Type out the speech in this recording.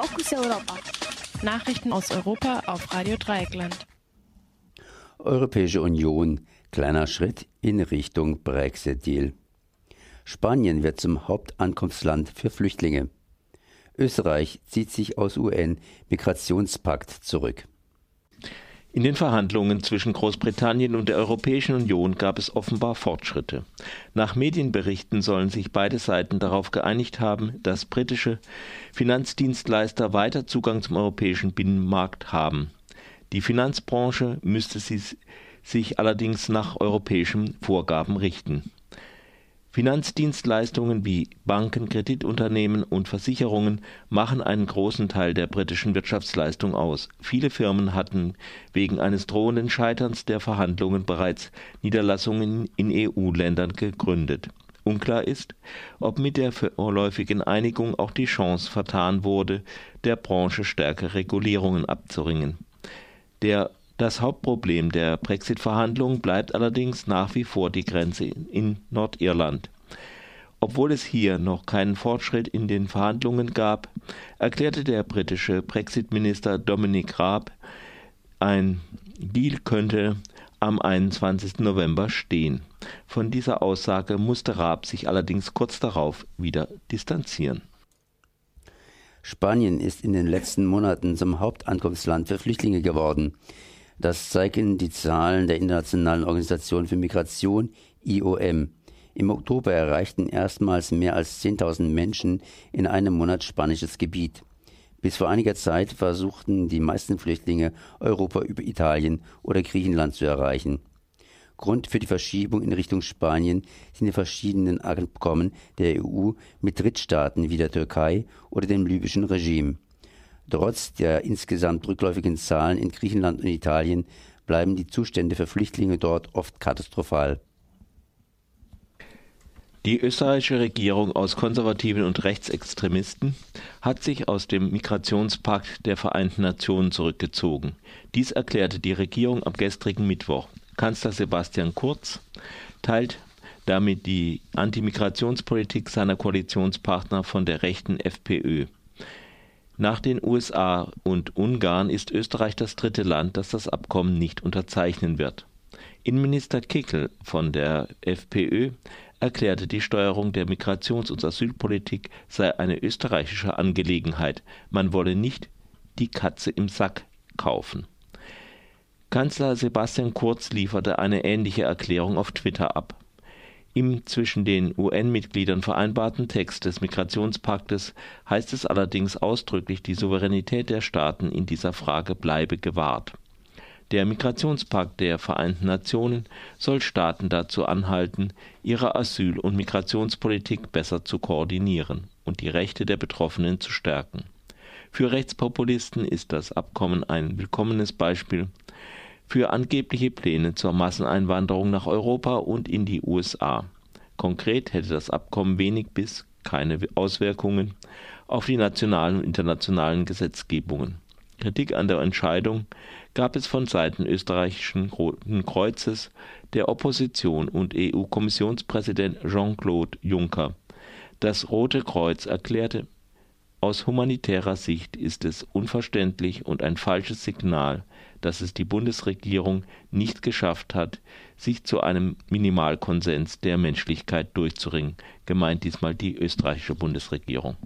Fokus Europa. Nachrichten aus Europa auf Radio Dreieckland. Europäische Union. Kleiner Schritt in Richtung Brexit-Deal. Spanien wird zum Hauptankunftsland für Flüchtlinge. Österreich zieht sich aus UN-Migrationspakt zurück. In den Verhandlungen zwischen Großbritannien und der Europäischen Union gab es offenbar Fortschritte. Nach Medienberichten sollen sich beide Seiten darauf geeinigt haben, dass britische Finanzdienstleister weiter Zugang zum europäischen Binnenmarkt haben. Die Finanzbranche müsste sich allerdings nach europäischen Vorgaben richten. Finanzdienstleistungen wie Banken, Kreditunternehmen und Versicherungen machen einen großen Teil der britischen Wirtschaftsleistung aus. Viele Firmen hatten wegen eines drohenden Scheiterns der Verhandlungen bereits Niederlassungen in EU-Ländern gegründet. Unklar ist, ob mit der vorläufigen Einigung auch die Chance vertan wurde, der Branche stärkere Regulierungen abzuringen. Der das Hauptproblem der Brexit-Verhandlungen bleibt allerdings nach wie vor die Grenze in Nordirland. Obwohl es hier noch keinen Fortschritt in den Verhandlungen gab, erklärte der britische Brexit-Minister Dominic Raab, ein Deal könnte am 21. November stehen. Von dieser Aussage musste Raab sich allerdings kurz darauf wieder distanzieren. Spanien ist in den letzten Monaten zum Hauptankunftsland für Flüchtlinge geworden. Das zeigen die Zahlen der Internationalen Organisation für Migration IOM. Im Oktober erreichten erstmals mehr als 10.000 Menschen in einem Monat spanisches Gebiet. Bis vor einiger Zeit versuchten die meisten Flüchtlinge Europa über Italien oder Griechenland zu erreichen. Grund für die Verschiebung in Richtung Spanien sind die verschiedenen Abkommen der EU mit Drittstaaten wie der Türkei oder dem libyschen Regime. Trotz der insgesamt rückläufigen Zahlen in Griechenland und Italien bleiben die Zustände für Flüchtlinge dort oft katastrophal. Die österreichische Regierung aus Konservativen und Rechtsextremisten hat sich aus dem Migrationspakt der Vereinten Nationen zurückgezogen. Dies erklärte die Regierung am gestrigen Mittwoch. Kanzler Sebastian Kurz teilt damit die Antimigrationspolitik seiner Koalitionspartner von der rechten FPÖ. Nach den USA und Ungarn ist Österreich das dritte Land, das das Abkommen nicht unterzeichnen wird. Innenminister Kickel von der FPÖ erklärte, die Steuerung der Migrations- und Asylpolitik sei eine österreichische Angelegenheit. Man wolle nicht die Katze im Sack kaufen. Kanzler Sebastian Kurz lieferte eine ähnliche Erklärung auf Twitter ab. Im zwischen den UN-Mitgliedern vereinbarten Text des Migrationspaktes heißt es allerdings ausdrücklich, die Souveränität der Staaten in dieser Frage bleibe gewahrt. Der Migrationspakt der Vereinten Nationen soll Staaten dazu anhalten, ihre Asyl- und Migrationspolitik besser zu koordinieren und die Rechte der Betroffenen zu stärken. Für Rechtspopulisten ist das Abkommen ein willkommenes Beispiel für angebliche Pläne zur Masseneinwanderung nach Europa und in die USA. Konkret hätte das Abkommen wenig bis keine Auswirkungen auf die nationalen und internationalen Gesetzgebungen. Kritik an der Entscheidung gab es von Seiten österreichischen Roten Kreuzes, der Opposition und EU-Kommissionspräsident Jean-Claude Juncker. Das Rote Kreuz erklärte, aus humanitärer Sicht ist es unverständlich und ein falsches Signal, dass es die Bundesregierung nicht geschafft hat, sich zu einem Minimalkonsens der Menschlichkeit durchzuringen, gemeint diesmal die österreichische Bundesregierung.